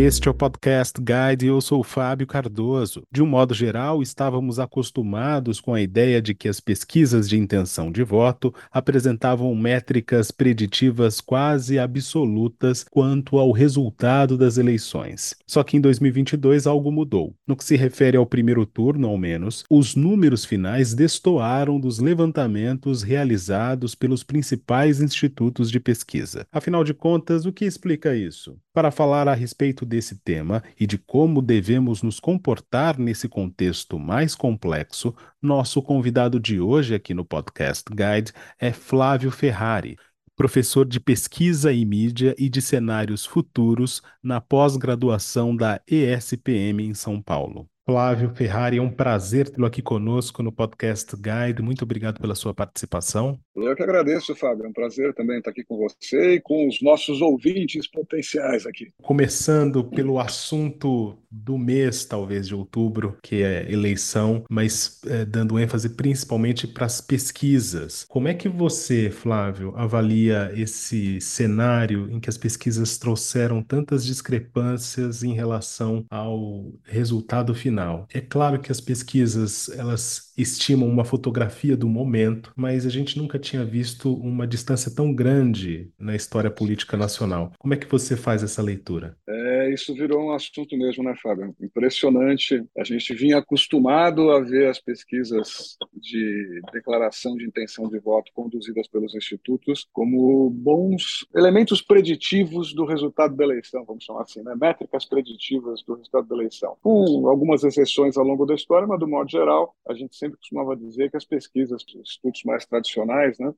Este é o Podcast Guide e eu sou o Fábio Cardoso. De um modo geral, estávamos acostumados com a ideia de que as pesquisas de intenção de voto apresentavam métricas preditivas quase absolutas quanto ao resultado das eleições. Só que em 2022 algo mudou. No que se refere ao primeiro turno, ao menos, os números finais destoaram dos levantamentos realizados pelos principais institutos de pesquisa. Afinal de contas, o que explica isso? Para falar a respeito desse tema e de como devemos nos comportar nesse contexto mais complexo, nosso convidado de hoje aqui no Podcast Guide é Flávio Ferrari, professor de pesquisa e mídia e de cenários futuros na pós-graduação da ESPM em São Paulo. Flávio Ferrari, é um prazer tê-lo aqui conosco no Podcast Guide. Muito obrigado pela sua participação. Eu que agradeço, Fábio. É um prazer também estar aqui com você e com os nossos ouvintes potenciais aqui. Começando pelo assunto do mês, talvez, de outubro, que é eleição, mas é, dando ênfase principalmente para as pesquisas. Como é que você, Flávio, avalia esse cenário em que as pesquisas trouxeram tantas discrepâncias em relação ao resultado final? É claro que as pesquisas elas estimam uma fotografia do momento, mas a gente nunca tinha visto uma distância tão grande na história política nacional. Como é que você faz essa leitura? É, isso virou um assunto mesmo, né, Fábio? Impressionante. A gente vinha acostumado a ver as pesquisas de declaração de intenção de voto conduzidas pelos institutos como bons elementos preditivos do resultado da eleição, vamos chamar assim, né? métricas preditivas do resultado da eleição. Com algumas exceções ao longo da história, mas, do modo geral, a gente sempre costumava dizer que as pesquisas, os institutos mais tradicionais, né,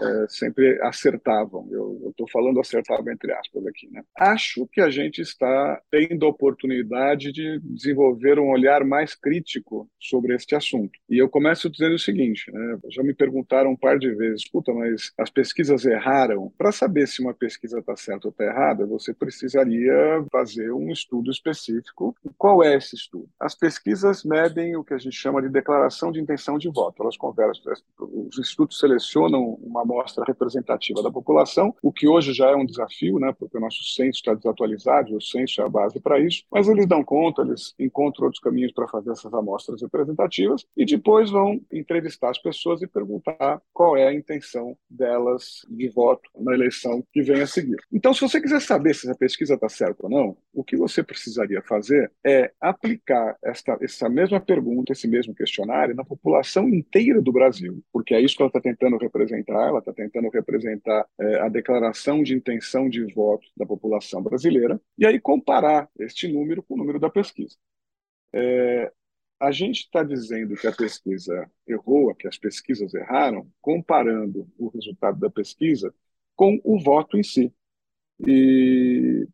é, sempre acertavam. Eu estou falando acertava entre aspas aqui. Né? Acho que a gente está tendo a oportunidade de desenvolver um olhar mais crítico sobre este assunto. E eu começo dizendo o seguinte: né, já me perguntaram um par de vezes, puta, mas as pesquisas erraram. Para saber se uma pesquisa está certa ou está errada, você precisaria fazer um estudo específico. Qual é esse estudo? As pesquisas medem o que a gente chama de declaração de intenção de voto. Elas conversam, os institutos selecionam uma amostra representativa da população, o que hoje já é um desafio, né, porque o nosso censo está desatualizado, o censo é a base para isso, mas eles dão conta, eles encontram outros caminhos para fazer essas amostras representativas e depois vão entrevistar as pessoas e perguntar qual é a intenção delas de voto na eleição que vem a seguir. Então, se você quiser saber se a pesquisa está certa ou não, o que você precisaria fazer é aplicar esta, essa mesma pergunta, esse mesmo questionário na população inteira do Brasil, porque é isso que ela está tentando representar, ela está tentando representar é, a declaração de intenção de voto da população brasileira, e aí comparar este número com o número da pesquisa. É, a gente está dizendo que a pesquisa errou, que as pesquisas erraram, comparando o resultado da pesquisa com o voto em si. E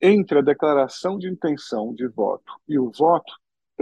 entre a declaração de intenção de voto e o voto,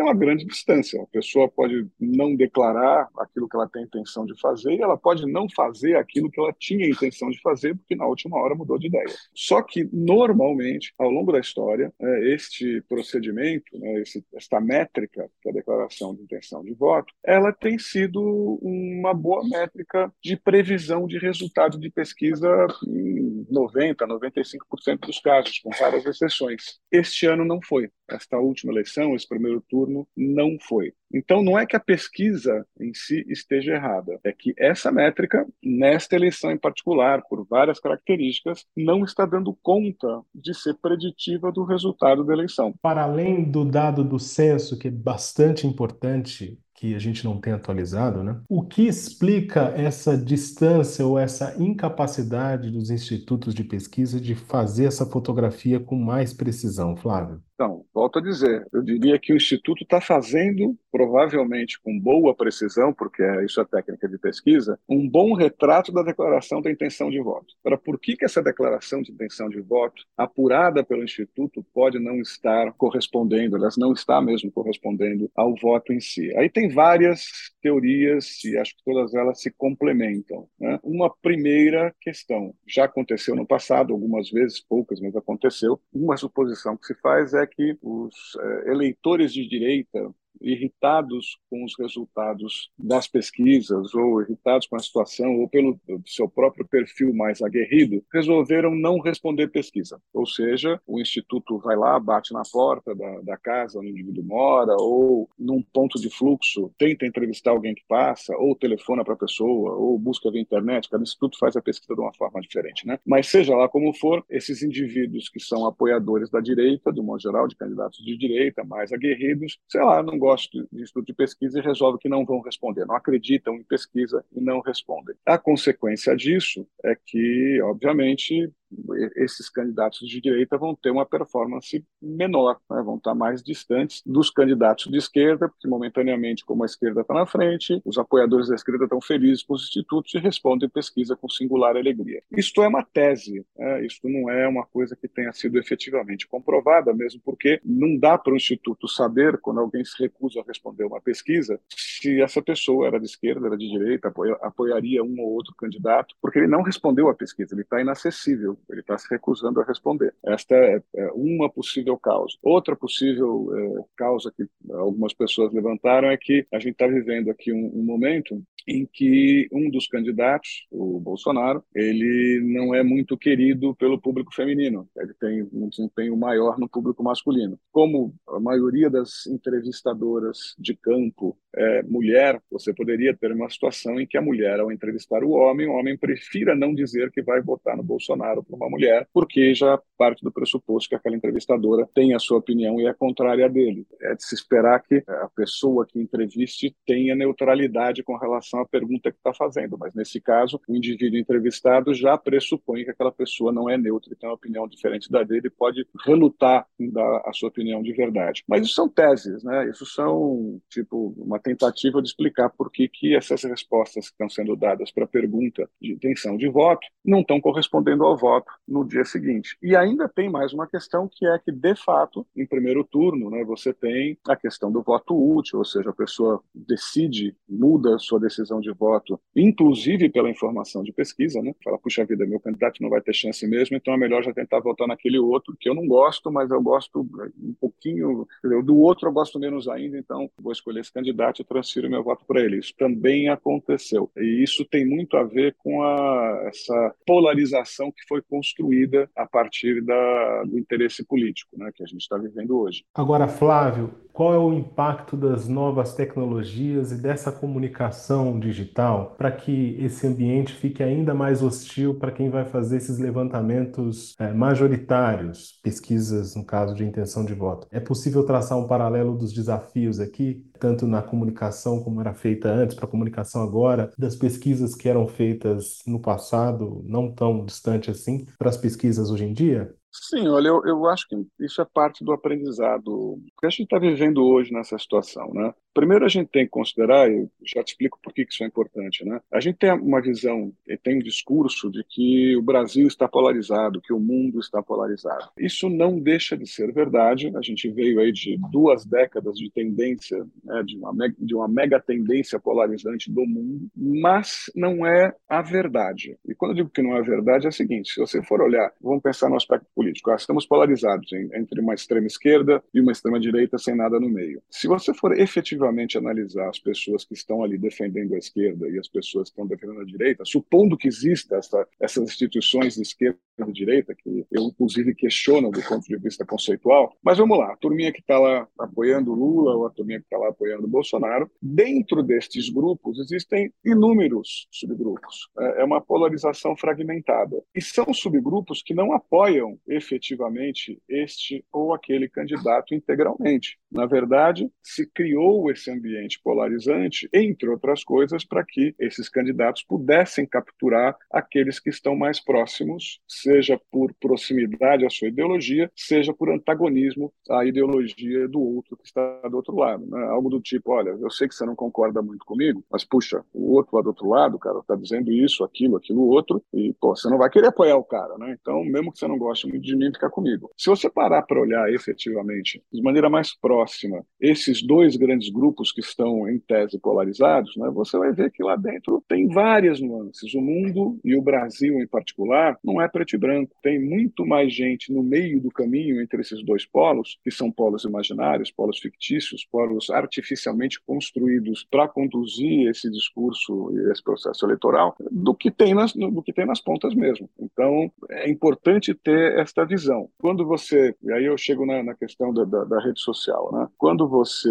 uma grande distância. A pessoa pode não declarar aquilo que ela tem intenção de fazer e ela pode não fazer aquilo que ela tinha intenção de fazer porque na última hora mudou de ideia. Só que, normalmente, ao longo da história, é, este procedimento, né, esta métrica, que é a declaração de intenção de voto, ela tem sido uma boa métrica de previsão de resultado de pesquisa em 90%, 95% dos casos, com várias exceções. Este ano não foi. Esta última eleição, esse primeiro turno, turno não foi. Então, não é que a pesquisa em si esteja errada, é que essa métrica, nesta eleição em particular, por várias características, não está dando conta de ser preditiva do resultado da eleição. Para além do dado do censo, que é bastante importante, que a gente não tem atualizado, né? O que explica essa distância ou essa incapacidade dos institutos de pesquisa de fazer essa fotografia com mais precisão, Flávio? Então, volto a dizer, eu diria que o Instituto está fazendo, provavelmente com boa precisão, porque é isso é técnica de pesquisa, um bom retrato da declaração da intenção de voto. Para por que, que essa declaração de intenção de voto, apurada pelo Instituto, pode não estar correspondendo, aliás, não está mesmo correspondendo ao voto em si? Aí tem várias teorias e acho que todas elas se complementam. Né? Uma primeira questão, já aconteceu no passado, algumas vezes, poucas, mas aconteceu, uma suposição que se faz é que os é, eleitores de direita irritados com os resultados das pesquisas, ou irritados com a situação, ou pelo seu próprio perfil mais aguerrido, resolveram não responder pesquisa. Ou seja, o Instituto vai lá, bate na porta da, da casa onde o indivíduo mora, ou num ponto de fluxo, tenta entrevistar alguém que passa, ou telefona para a pessoa, ou busca via internet. Cada instituto faz a pesquisa de uma forma diferente. Né? Mas seja lá como for, esses indivíduos que são apoiadores da direita, do modo geral, de candidatos de direita, mais aguerridos, sei lá, não gostam de estudo de pesquisa e resolvem que não vão responder, não acreditam em pesquisa e não respondem. A consequência disso é que, obviamente, esses candidatos de direita vão ter uma performance menor, né? vão estar mais distantes dos candidatos de esquerda, porque momentaneamente, como a esquerda está na frente, os apoiadores da esquerda estão felizes com os institutos e respondem pesquisa com singular alegria. Isto é uma tese, né? isto não é uma coisa que tenha sido efetivamente comprovada, mesmo porque não dá para o instituto saber, quando alguém se recusa a responder uma pesquisa, se essa pessoa era de esquerda, era de direita, apoiaria um ou outro candidato, porque ele não respondeu a pesquisa, ele está inacessível ele está se recusando a responder. Esta é, é uma possível causa. Outra possível é, causa que algumas pessoas levantaram é que a gente está vivendo aqui um, um momento em que um dos candidatos, o Bolsonaro, ele não é muito querido pelo público feminino. Ele tem um desempenho maior no público masculino. Como a maioria das entrevistadoras de campo é mulher, você poderia ter uma situação em que a mulher, ao entrevistar o homem, o homem prefira não dizer que vai votar no Bolsonaro para uma mulher, porque já parte do pressuposto que aquela entrevistadora tem a sua opinião e é contrária dele. É de se esperar que a pessoa que entreviste tenha neutralidade com relação à pergunta que está fazendo, mas nesse caso, o indivíduo entrevistado já pressupõe que aquela pessoa não é neutra e tem uma opinião diferente da dele pode relutar em dar a sua opinião de verdade. Mas isso são teses, né? Isso são, tipo, uma tentativa de explicar por que, que essas respostas que estão sendo dadas para a pergunta de intenção de voto não estão correspondendo ao voto no dia seguinte. E ainda tem mais uma questão que é que, de fato, em primeiro turno, né, você tem a questão do voto útil, ou seja, a pessoa decide, muda sua decisão de voto, inclusive pela informação de pesquisa, né? Fala, puxa vida, meu candidato não vai ter chance mesmo, então é melhor já tentar votar naquele outro, que eu não gosto, mas eu gosto um pouquinho, do outro eu gosto menos ainda, então vou escolher esse candidato e transfiro meu voto para ele. Isso também aconteceu. E isso tem muito a ver com a, essa polarização que foi construída a partir da, do interesse político né, que a gente está vivendo hoje. Agora, Flávio, qual é o impacto das novas tecnologias e dessa comunicação digital para que esse ambiente fique ainda mais hostil para quem vai fazer esses levantamentos é, majoritários, pesquisas no caso de intenção de voto? É possível traçar um paralelo dos desafios aqui, tanto na comunicação como era feita antes, para a comunicação agora, das pesquisas que eram feitas no passado, não tão distante assim, para as pesquisas hoje em dia? Sim, olha, eu, eu acho que isso é parte do aprendizado que a gente está vivendo hoje nessa situação, né? Primeiro, a gente tem que considerar, e já te explico por que isso é importante, né? A gente tem uma visão, tem um discurso de que o Brasil está polarizado, que o mundo está polarizado. Isso não deixa de ser verdade. A gente veio aí de duas décadas de tendência, né, de, uma mega, de uma mega tendência polarizante do mundo, mas não é a verdade. E quando eu digo que não é a verdade, é o seguinte: se você for olhar, vamos pensar no aspecto político, ah, estamos polarizados entre uma extrema esquerda e uma extrema direita sem nada no meio. Se você for efetivamente analisar as pessoas que estão ali defendendo a esquerda e as pessoas que estão defendendo a direita, supondo que exista essa, essas instituições de esquerda e direita, que eu inclusive questiono do ponto de vista conceitual, mas vamos lá, a turminha que está lá apoiando Lula ou a turminha que está lá apoiando Bolsonaro, dentro destes grupos existem inúmeros subgrupos. É, é uma polarização fragmentada. E são subgrupos que não apoiam efetivamente este ou aquele candidato integralmente. Na verdade, se criou esse ambiente polarizante, entre outras coisas, para que esses candidatos pudessem capturar aqueles que estão mais próximos, seja por proximidade à sua ideologia, seja por antagonismo à ideologia do outro que está do outro lado. Né? Algo do tipo: olha, eu sei que você não concorda muito comigo, mas puxa, o outro lá do outro lado, cara, está dizendo isso, aquilo, aquilo outro, e pô, você não vai querer apoiar o cara, né? Então, mesmo que você não goste muito de mim, fica comigo. Se você parar para olhar efetivamente, de maneira mais próxima, esses dois grandes grupos que estão em tese polarizados, né, você vai ver que lá dentro tem várias nuances. O mundo e o Brasil em particular não é preto e branco, tem muito mais gente no meio do caminho entre esses dois polos, que são polos imaginários, polos fictícios, polos artificialmente construídos para conduzir esse discurso e esse processo eleitoral, do que tem nas, do que tem nas pontas mesmo. Então, é importante ter esta visão. Quando você, e aí eu chego na, na questão da, da, da, rede social, né? quando você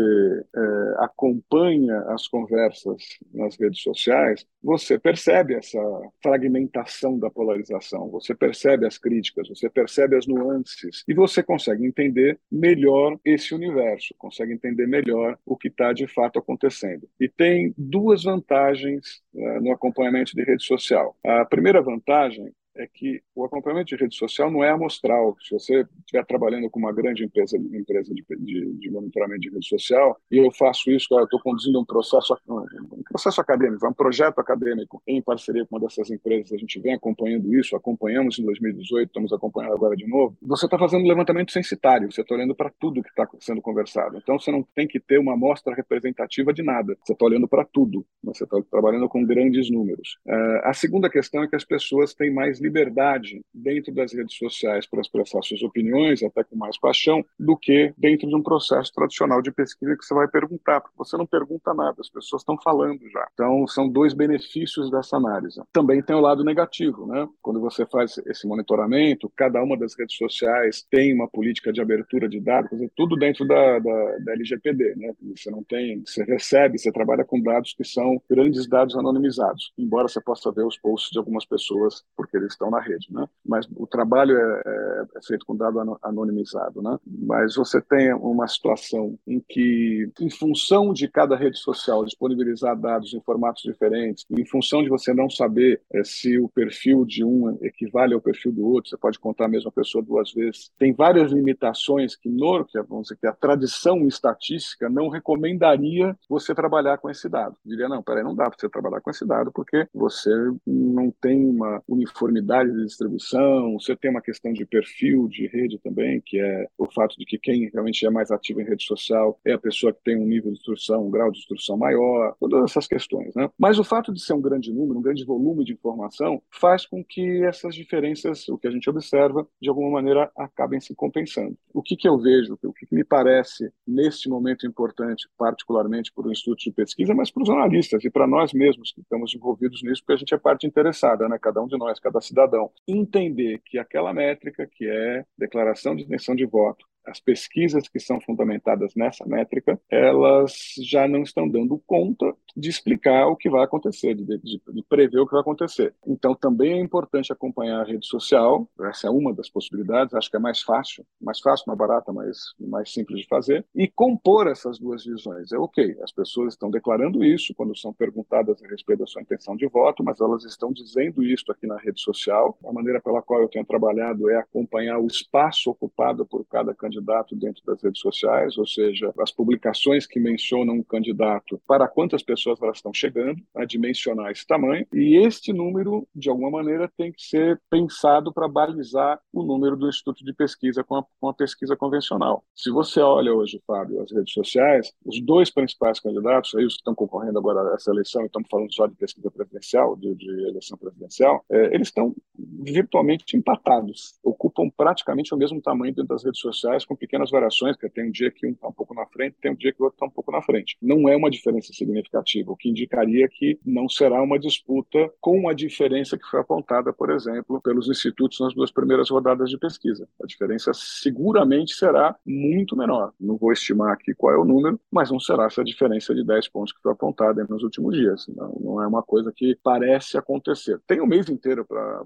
é, acompanha as conversas nas redes sociais, você percebe essa fragmentação da polarização, você percebe as críticas, você percebe as nuances e você consegue entender melhor esse universo, consegue entender melhor o que está de fato acontecendo. E tem duas vantagens uh, no acompanhamento de rede social. A primeira vantagem é que o acompanhamento de rede social não é amostral. Se você estiver trabalhando com uma grande empresa, empresa de, de, de monitoramento de rede social, e eu faço isso, eu estou conduzindo um processo, um processo acadêmico, um projeto acadêmico em parceria com uma dessas empresas, a gente vem acompanhando isso, acompanhamos em 2018, estamos acompanhando agora de novo. Você está fazendo levantamento censitário, você está olhando para tudo que está sendo conversado. Então, você não tem que ter uma amostra representativa de nada, você está olhando para tudo, você está trabalhando com grandes números. Uh, a segunda questão é que as pessoas têm mais liberdade dentro das redes sociais para expressar suas opiniões, até com mais paixão, do que dentro de um processo tradicional de pesquisa que você vai perguntar, porque você não pergunta nada, as pessoas estão falando já. Então, são dois benefícios dessa análise. Também tem o lado negativo, né? Quando você faz esse monitoramento, cada uma das redes sociais tem uma política de abertura de dados, tudo dentro da, da, da LGPD, né? Você não tem, você recebe, você trabalha com dados que são grandes dados anonimizados, embora você possa ver os posts de algumas pessoas, porque eles estão na rede, né? Mas o trabalho é, é, feito com dado anonimizado, né? Mas você tem uma situação em que, em função de cada rede social disponibilizar dados em formatos diferentes, em função de você não saber é, se o perfil de um equivale ao perfil do outro, você pode contar a mesma pessoa duas vezes. Tem várias limitações que, no, que, vamos dizer, que a tradição estatística não recomendaria você trabalhar com esse dado. Diria, não, peraí, não dá para você trabalhar com esse dado porque você não tem uma uniformidade de distribuição, você tem uma questão de perfil de rede também, que é o fato de que quem realmente é mais ativo em rede social é a pessoa que tem um nível de instrução, um grau de instrução maior, todas essas questões. Né? Mas o fato de ser um grande número, um grande volume de informação, faz com que essas diferenças, o que a gente observa, de alguma maneira acabem se compensando. O que, que eu vejo, o que, que me parece neste momento importante, particularmente para o Instituto de Pesquisa, mas para os jornalistas e para nós mesmos que estamos envolvidos nisso, porque a gente é parte interessada, né? cada um de nós, cada cidadão cidadão. Entender que aquela métrica, que é declaração de intenção de voto, as pesquisas que são fundamentadas nessa métrica, elas já não estão dando conta de explicar o que vai acontecer, de, de, de, prever o que vai acontecer. Então, também é importante acompanhar a rede social, essa é uma das possibilidades, acho que é mais fácil, mais fácil, mais barata, mais, mais simples de fazer, e compor essas duas visões. É ok, as pessoas estão declarando isso quando são perguntadas a respeito da sua intenção de voto, mas elas estão dizendo isso aqui na rede social. A maneira pela qual eu tenho trabalhado é acompanhar o espaço ocupado por cada candidato candidato dentro das redes sociais, ou seja, as publicações que mencionam um candidato, para quantas pessoas elas estão chegando, a dimensionar esse tamanho, e este número, de alguma maneira, tem que ser pensado para balizar o número do Instituto de Pesquisa com a, com a pesquisa convencional. Se você olha hoje, Fábio, as redes sociais, os dois principais candidatos, aí os que estão concorrendo agora a essa eleição, estamos falando só de pesquisa presidencial, de, de eleição presidencial, é, eles estão virtualmente empatados, ocupam praticamente o mesmo tamanho dentro das redes sociais, com pequenas variações, que tem um dia que um está um pouco na frente, tem um dia que o outro está um pouco na frente. Não é uma diferença significativa, o que indicaria que não será uma disputa com a diferença que foi apontada, por exemplo, pelos institutos nas duas primeiras rodadas de pesquisa. A diferença seguramente será muito menor. Não vou estimar aqui qual é o número, mas não será essa diferença de 10 pontos que foi apontada nos últimos dias. Não, não é uma coisa que parece acontecer. Tem o um mês inteiro pra,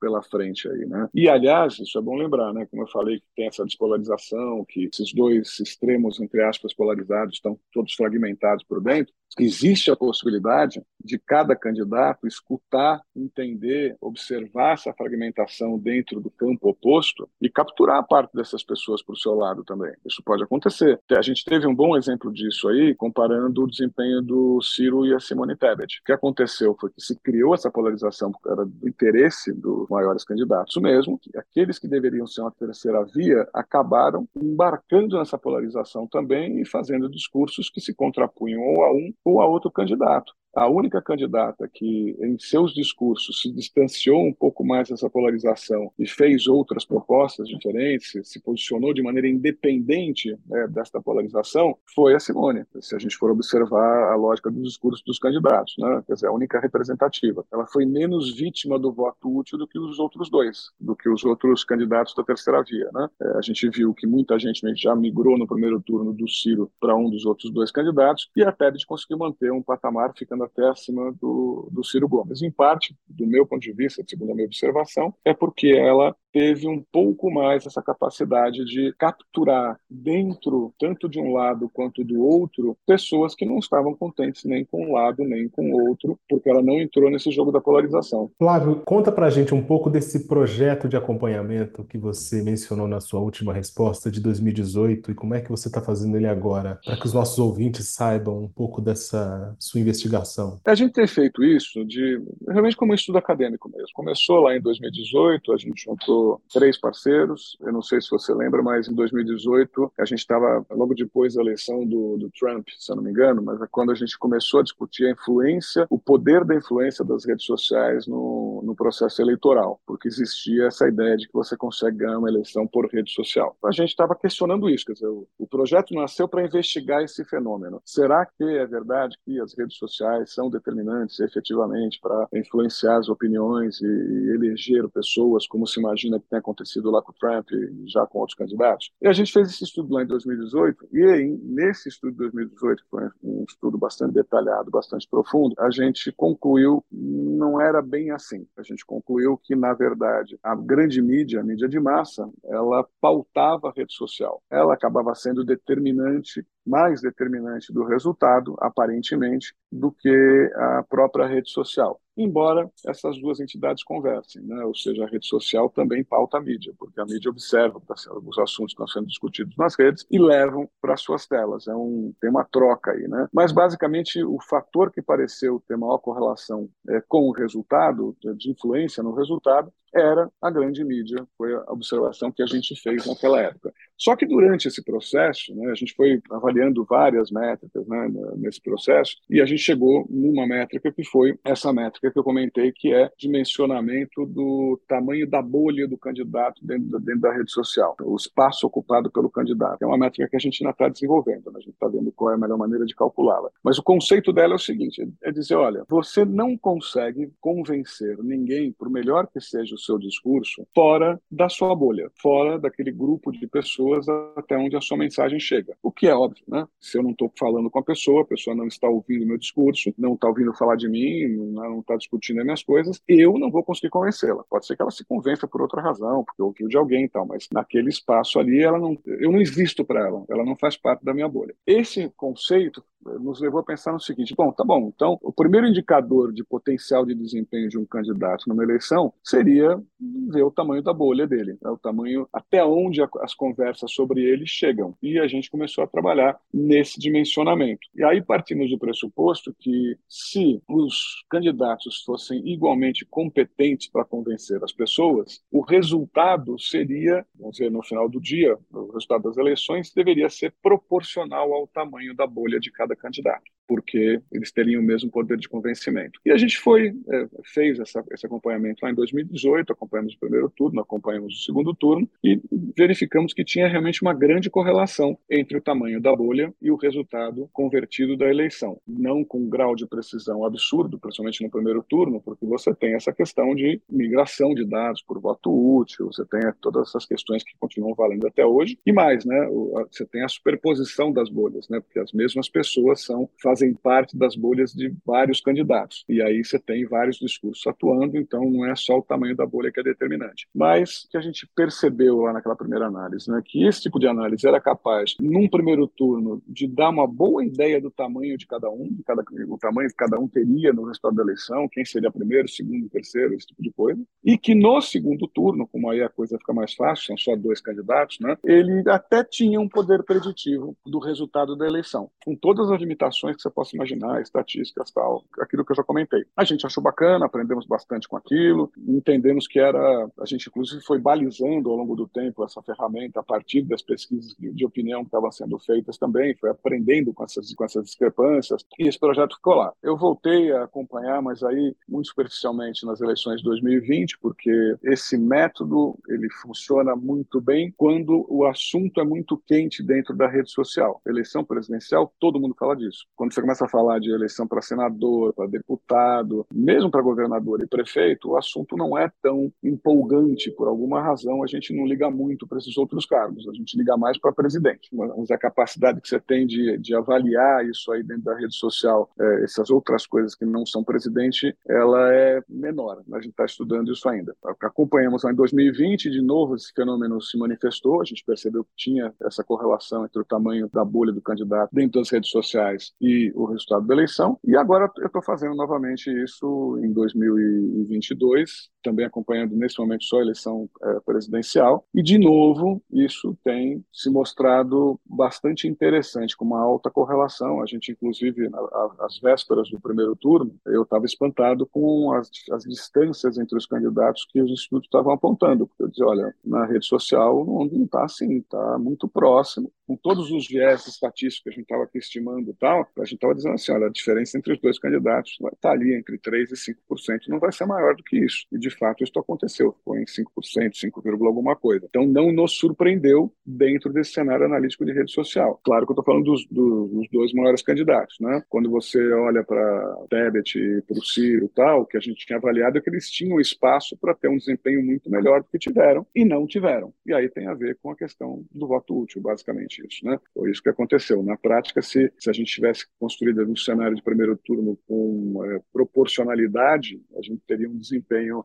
pela frente aí, né? E, aliás, isso é bom lembrar, né? Como eu falei, que tem essa despolarização polarização, que esses dois extremos, entre aspas, polarizados, estão todos fragmentados por dentro, existe a possibilidade de cada candidato escutar, entender, observar essa fragmentação dentro do campo oposto e capturar parte dessas pessoas para o seu lado também. Isso pode acontecer. A gente teve um bom exemplo disso aí, comparando o desempenho do Ciro e a Simone Tebet. O que aconteceu foi que se criou essa polarização por causa do interesse dos maiores candidatos mesmo, que aqueles que deveriam ser uma terceira via acabaram embarcando nessa polarização também e fazendo discursos que se contrapunham ou a um ou a outro candidato. A única candidata que, em seus discursos, se distanciou um pouco mais dessa polarização e fez outras propostas diferentes, se posicionou de maneira independente né, desta polarização, foi a Simone. Se a gente for observar a lógica do discurso dos candidatos, né? quer dizer, a única representativa. Ela foi menos vítima do voto útil do que os outros dois, do que os outros candidatos da terceira via. Né? É, a gente viu que muita gente já migrou no primeiro turno do Ciro para um dos outros dois candidatos e a Tebet conseguiu manter um patamar ficando até acima do, do Ciro Gomes. Em parte, do meu ponto de vista, segundo a minha observação, é porque ela teve um pouco mais essa capacidade de capturar dentro, tanto de um lado quanto do outro, pessoas que não estavam contentes nem com um lado nem com o outro, porque ela não entrou nesse jogo da polarização. Flávio, conta pra gente um pouco desse projeto de acompanhamento que você mencionou na sua última resposta de 2018 e como é que você está fazendo ele agora, para que os nossos ouvintes saibam um pouco dessa sua investigação. A gente tem feito isso de realmente como um estudo acadêmico mesmo. Começou lá em 2018, a gente juntou três parceiros. Eu não sei se você lembra, mas em 2018 a gente estava logo depois da eleição do, do, Trump, se eu não me engano, mas é quando a gente começou a discutir a influência, o poder da influência das redes sociais no, no processo eleitoral, porque existia essa ideia de que você consegue ganhar uma eleição por rede social. A gente estava questionando isso, quer dizer, o, o projeto nasceu para investigar esse fenômeno. Será que é verdade que as redes sociais são determinantes efetivamente para influenciar as opiniões e, eleger pessoas como se imagina que tem acontecido lá com o Trump e já com outros candidatos. E a gente fez esse estudo lá em 2018, e aí, nesse estudo de 2018, que foi um estudo bastante detalhado, bastante profundo, a gente concluiu não era bem assim. A gente concluiu que, na verdade, a grande mídia, a mídia de massa, ela pautava a rede social. Ela acabava sendo determinante mais determinante do resultado, aparentemente, do que a própria rede social. Embora essas duas entidades conversem, né? ou seja, a rede social também pauta a mídia, porque a mídia observa os assuntos que estão sendo discutidos nas redes e levam para suas telas. É um, tem uma troca aí. Né? Mas, basicamente, o fator que pareceu ter maior correlação é, com o resultado, de influência no resultado, era a grande mídia, foi a observação que a gente fez naquela época. Só que durante esse processo, né, a gente foi avaliando várias métricas né, nesse processo e a gente chegou numa métrica que foi essa métrica que eu comentei, que é dimensionamento do tamanho da bolha do candidato dentro, dentro da rede social, o espaço ocupado pelo candidato. É uma métrica que a gente ainda está desenvolvendo, né? a gente está vendo qual é a melhor maneira de calculá-la. Mas o conceito dela é o seguinte: é dizer, olha, você não consegue convencer ninguém, por melhor que seja o seu discurso fora da sua bolha, fora daquele grupo de pessoas até onde a sua mensagem chega. O que é óbvio, né? Se eu não estou falando com a pessoa, a pessoa não está ouvindo meu discurso, não está ouvindo falar de mim, não está discutindo as minhas coisas, eu não vou conseguir convencê-la. Pode ser que ela se convença por outra razão, porque ouviu de alguém e tal, mas naquele espaço ali, ela não, eu não existo para ela, ela não faz parte da minha bolha. Esse conceito nos levou a pensar no seguinte: bom, tá bom, então o primeiro indicador de potencial de desempenho de um candidato numa eleição seria ver o tamanho da bolha dele, né, o tamanho até onde a, as conversas sobre ele chegam. E a gente começou a trabalhar nesse dimensionamento. E aí partimos do pressuposto que se os candidatos fossem igualmente competentes para convencer as pessoas, o resultado seria, vamos dizer, no final do dia, o resultado das eleições deveria ser proporcional ao tamanho da bolha de cada cada candidato, porque eles teriam o mesmo poder de convencimento. E a gente foi, é, fez essa, esse acompanhamento lá em 2018, acompanhamos o primeiro turno, acompanhamos o segundo turno e verificamos que tinha realmente uma grande correlação entre o tamanho da bolha e o resultado convertido da eleição. Não com um grau de precisão absurdo, principalmente no primeiro turno, porque você tem essa questão de migração de dados por voto útil, você tem todas essas questões que continuam valendo até hoje, e mais, né, você tem a superposição das bolhas, né, porque as mesmas pessoas são, fazem parte das bolhas de vários candidatos. E aí você tem vários discursos atuando, então não é só o tamanho da bolha que é determinante. Mas que a gente percebeu lá naquela primeira análise, né, que esse tipo de análise era capaz, num primeiro turno, de dar uma boa ideia do tamanho de cada um, de cada, o tamanho que cada um teria no resultado da eleição, quem seria primeiro, segundo, terceiro, esse tipo de coisa. e que no segundo turno, como aí a coisa fica mais fácil, são só dois candidatos, né, ele até tinha um poder preditivo do resultado da eleição, com todas as limitações que você possa imaginar, estatísticas, tal, aquilo que eu já comentei. A gente achou bacana, aprendemos bastante com aquilo, entendemos que era, a gente inclusive foi balizando ao longo do tempo essa ferramenta a partir das pesquisas de opinião que estavam sendo feitas também, foi aprendendo com essas, com essas discrepâncias, e esse projeto ficou lá. Eu voltei a acompanhar, mas aí muito superficialmente nas eleições de 2020, porque esse método ele funciona muito bem quando o assunto é muito quente dentro da rede social. Eleição presidencial, todo mundo fala disso. Quando você começa a falar de eleição para senador, para deputado, mesmo para governador e prefeito, o assunto não é tão empolgante por alguma razão. A gente não liga muito para esses outros cargos, a gente liga mais para presidente. Mas a capacidade que você tem de, de avaliar isso aí dentro da rede social, é, essas outras coisas que não são presidente, ela é menor. A gente está estudando isso ainda. Acompanhamos em 2020, de novo, esse fenômeno se manifestou, a gente percebeu que tinha essa correlação entre o tamanho da bolha do candidato dentro das redes sociais e o resultado da eleição, e agora eu estou fazendo novamente isso em 2022, também acompanhando nesse momento só a eleição é, presidencial, e de novo isso tem se mostrado bastante interessante, com uma alta correlação. A gente, inclusive, às vésperas do primeiro turno, eu estava espantado com as, as distâncias entre os candidatos que os institutos estavam apontando. Porque eu dizia, olha, na rede social não está assim, está muito próximo. Com todos os viés estatísticos que a gente estava aqui estimando e tal, a gente estava dizendo assim, olha, a diferença entre os dois candidatos vai estar tá ali entre 3% e 5%, não vai ser maior do que isso. E, de fato, isso aconteceu, foi em 5%, 5, alguma coisa. Então, não nos surpreendeu dentro desse cenário analítico de rede social. Claro que eu estou falando dos, dos, dos, dois maiores candidatos, né? Quando você olha para Tebet e para o Ciro e tal, que a gente tinha avaliado é que eles tinham espaço para ter um desempenho muito melhor do que tiveram e não tiveram. E aí tem a ver com a questão do voto útil, basicamente isso, né? Foi isso que aconteceu. Na prática, se, se a gente tivesse construído um cenário de primeiro turno com é, proporcionalidade, a gente teria um desempenho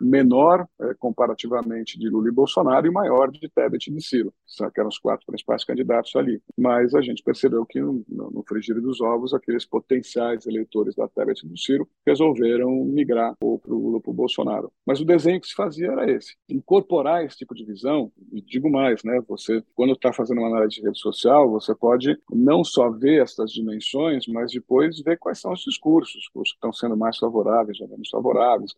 menor é, comparativamente de Lula e Bolsonaro e maior de Tebet e de Ciro, que eram os quatro principais candidatos ali. Mas a gente percebeu que no, no frigir dos ovos, aqueles potenciais eleitores da Tebet e do Ciro resolveram migrar ou para o Lula ou para o Bolsonaro. Mas o desenho que se fazia era esse. Incorporar esse tipo de visão, e digo mais, né, você, quando está fazendo uma análise de rede social, você pode não só ver essas dimensões, mas depois ver quais são os discursos, os que estão sendo mais favoráveis ou menos favoráveis.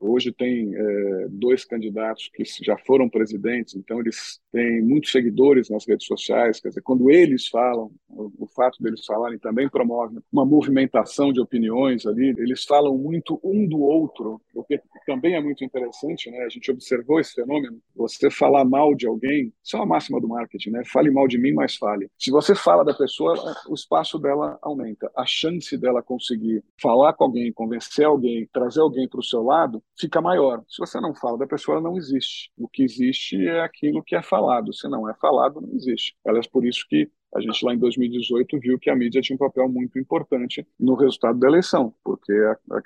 Hoje tem é, dois candidatos que já foram presidentes, então eles têm muitos seguidores nas redes sociais. Quer dizer, quando eles falam, o, o fato deles falarem também promove uma movimentação de opiniões ali. Eles falam muito um do outro, o que também é muito interessante. Né? A gente observou esse fenômeno. Você falar mal de alguém, isso é uma máxima do marketing, né? Fale mal de mim, mas fale. Se você fala da pessoa, o espaço dela aumenta. A chance dela conseguir falar com alguém, convencer alguém, trazer alguém para o seu lado, fica maior. Se você não fala da pessoa, ela não existe. O que existe é aquilo que é falado. Se não é falado, não existe. Aliás, por isso que a gente lá em 2018 viu que a mídia tinha um papel muito importante no resultado da eleição, porque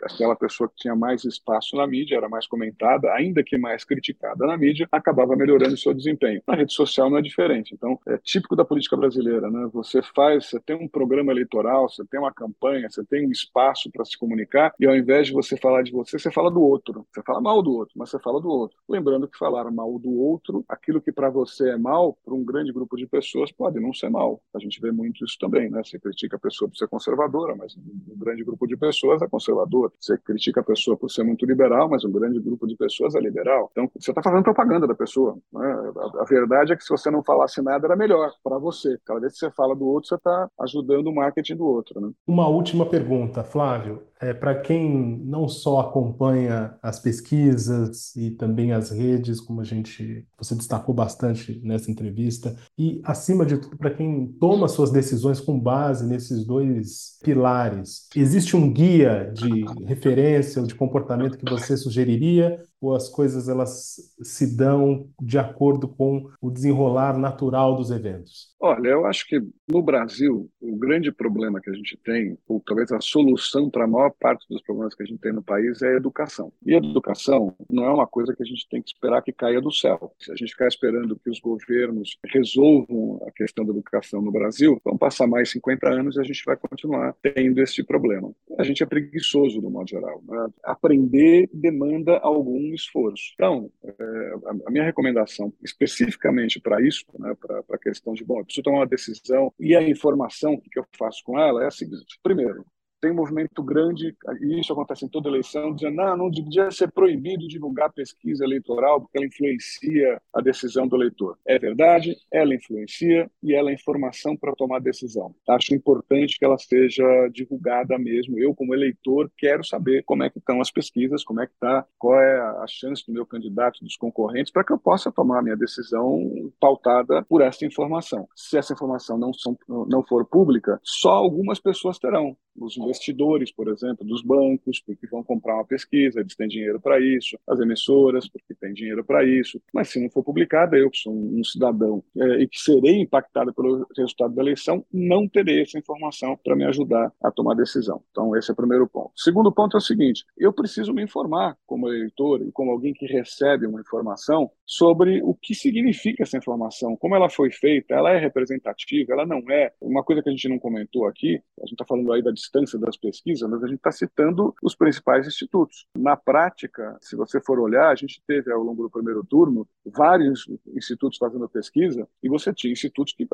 aquela pessoa que tinha mais espaço na mídia, era mais comentada, ainda que mais criticada na mídia, acabava melhorando o seu desempenho. Na rede social não é diferente. Então, é típico da política brasileira, né? Você faz, você tem um programa eleitoral, você tem uma campanha, você tem um espaço para se comunicar, e ao invés de você falar de você, você fala do outro. Você fala mal do outro, mas você fala do outro. Lembrando que falar mal do outro, aquilo que para você é mal, para um grande grupo de pessoas pode não ser mal. A gente vê muito isso também, né? Você critica a pessoa por ser conservadora, mas um grande grupo de pessoas é conservador. Você critica a pessoa por ser muito liberal, mas um grande grupo de pessoas é liberal. Então, você está fazendo propaganda da pessoa. Né? A, a, verdade é que se você não falasse nada, era melhor para você. Cada vez que você fala do outro, você está ajudando o marketing do outro. Né? Uma última pergunta, Flávio. É, para quem não só acompanha as pesquisas e também as redes, como a gente você destacou bastante nessa entrevista, e acima de tudo para quem toma suas decisões com base nesses dois pilares, existe um guia de referência ou de comportamento que você sugeriria ou as coisas elas se dão de acordo com o desenrolar natural dos eventos? Olha, eu acho que no Brasil o grande problema que a gente tem, ou talvez a solução para maior parte dos problemas que a gente tem no país é educação. E educação não é uma coisa que a gente tem que esperar que caia do céu. Se a gente ficar esperando que os governos resolvam a questão da educação no Brasil, vão passar mais 50 anos e a gente vai continuar tendo esse problema. A gente é preguiçoso, no modo geral. Né? Aprender demanda algum esforço. Então, é, a minha recomendação especificamente para isso, né, para a questão de, bom, eu preciso tomar uma decisão e a informação, que eu faço com ela, é a seguinte: primeiro, tem um movimento grande, e isso acontece em toda eleição, dizendo não, não devia ser proibido divulgar pesquisa eleitoral porque ela influencia a decisão do eleitor. É verdade, ela influencia e ela é informação para tomar decisão. Acho importante que ela seja divulgada mesmo. Eu, como eleitor, quero saber como é que estão as pesquisas, como é que está, qual é a chance do meu candidato, dos concorrentes, para que eu possa tomar a minha decisão pautada por essa informação. Se essa informação não, são, não for pública, só algumas pessoas terão. Os investidores, por exemplo, dos bancos, porque vão comprar uma pesquisa, eles têm dinheiro para isso, as emissoras, porque têm dinheiro para isso. Mas se não for publicada, eu, que sou um, cidadão é, e que serei impactado pelo resultado da eleição, não terei essa informação para me ajudar a tomar decisão. Então, esse é o primeiro ponto. Segundo ponto é o seguinte: eu preciso me informar como eleitor e como alguém que recebe uma informação sobre o que significa essa informação, como ela foi feita, ela é representativa, ela não é. Uma coisa que a gente não comentou aqui, a gente está falando aí da distância das pesquisas, mas a gente está citando os principais institutos. Na prática, se você for olhar, a gente teve ao longo do primeiro turno vários institutos fazendo pesquisa e você tinha institutos que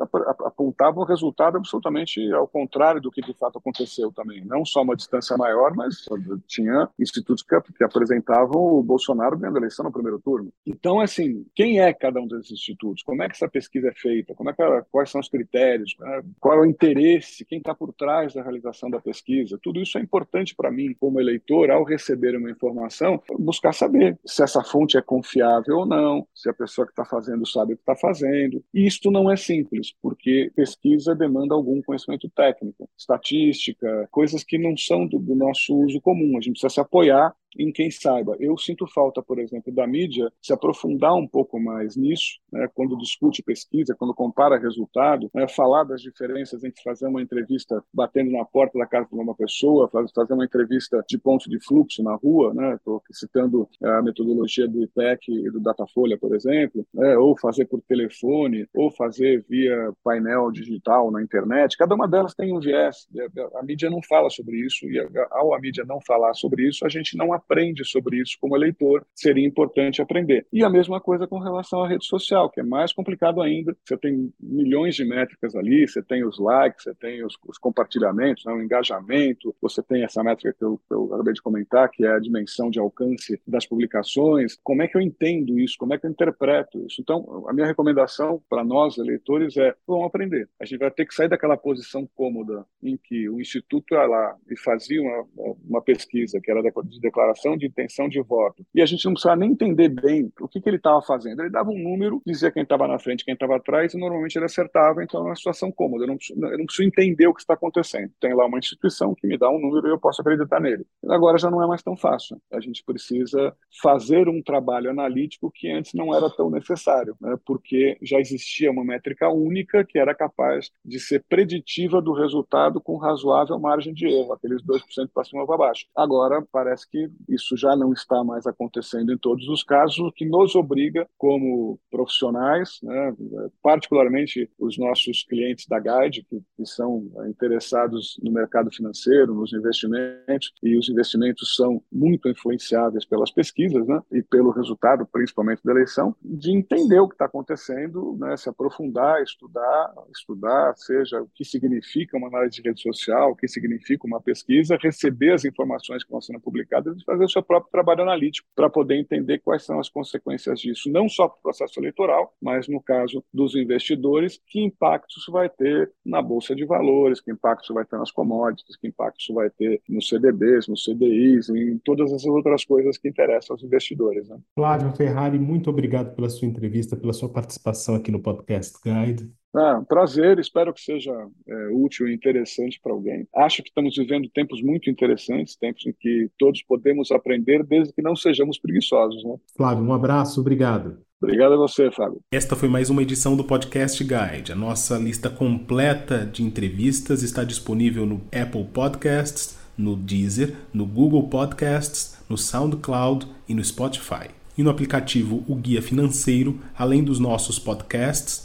apontavam o resultado absolutamente ao contrário do que de fato aconteceu também. Não só uma distância maior, mas tinha institutos que, que apresentavam o Bolsonaro ganhando a eleição no primeiro turno. Então, assim, quem é cada um desses institutos? Como é que essa pesquisa é feita? Como é que, quais são os critérios? Qual é o interesse? Quem está por trás da realização da pesquisa? Tudo isso é importante para mim, como eleitor, ao receber uma informação, buscar saber se essa fonte é confiável ou não, se a pessoa que está fazendo sabe o que está fazendo. E isto não é simples, porque pesquisa demanda algum conhecimento técnico, estatística, coisas que não são do, do nosso uso comum. A gente precisa se apoiar em quem saiba. Eu sinto falta, por exemplo, da mídia se aprofundar um pouco mais nisso, né, quando discute pesquisa, quando compara resultado, né, falar das diferenças entre fazer uma entrevista batendo na porta da casa de uma pessoa, fazer uma entrevista de ponto de fluxo na rua, estou né, citando a metodologia do IPEC e do Datafolha, por exemplo, né, ou fazer por telefone, ou fazer via painel digital na internet. Cada uma delas tem um viés. A mídia não fala sobre isso e ao a mídia não falar sobre isso, a gente não aprende sobre isso como eleitor, seria importante aprender. E a mesma coisa com relação à rede social, que é mais complicado ainda. Você tem milhões de métricas ali, você tem os likes, você tem os, os compartilhamentos, né, o engajamento, você tem essa métrica que eu, eu acabei de comentar, que é a dimensão de alcance das publicações. Como é que eu entendo isso? Como é que eu interpreto isso? Então, a minha recomendação para nós, eleitores, é vamos aprender. A gente vai ter que sair daquela posição cômoda em que o Instituto ia lá e fazia uma, uma pesquisa que era de declaração declaração de intenção de voto. E a gente não precisava nem entender bem o que, que ele estava fazendo. Ele dava um número, dizia quem estava na frente, quem estava atrás, e normalmente ele acertava, então é uma situação cômoda. Eu não, preciso, eu não preciso entender o que está acontecendo. Tem lá uma instituição que me dá um número e eu posso acreditar nele. Agora já não é mais tão fácil. A gente precisa fazer um trabalho analítico que antes não era tão necessário, né? porque já existia uma métrica única que era capaz de ser preditiva do resultado com razoável margem de erro, aqueles 2% para cima ou para baixo. Agora parece que isso já não está mais acontecendo em todos os casos, o que nos obriga, como profissionais, né, particularmente os nossos clientes da Guide, que, que são interessados no mercado financeiro, nos investimentos, e os investimentos são muito influenciáveis pelas pesquisas né, e pelo resultado, principalmente da eleição, de entender o que está acontecendo, né, se aprofundar, estudar, estudar, seja o que significa uma análise de rede social, o que significa uma pesquisa, receber as informações que estão sendo publicadas fazer o seu próprio trabalho analítico para poder entender quais são as consequências disso, não só para o processo eleitoral, mas no caso dos investidores, que impacto isso vai ter na bolsa de valores, que impacto isso vai ter nas commodities, que impacto isso vai ter nos CDBs, nos CDIs, em todas essas outras coisas que interessam aos investidores. Né? Flávio Ferrari, muito obrigado pela sua entrevista, pela sua participação aqui no Podcast Guide. Ah, prazer, espero que seja é, útil e interessante para alguém. Acho que estamos vivendo tempos muito interessantes, tempos em que todos podemos aprender, desde que não sejamos preguiçosos. Né? Flávio, um abraço, obrigado. Obrigado a você, Fábio. Esta foi mais uma edição do Podcast Guide. A nossa lista completa de entrevistas está disponível no Apple Podcasts, no Deezer, no Google Podcasts, no SoundCloud e no Spotify. E no aplicativo O Guia Financeiro, além dos nossos podcasts,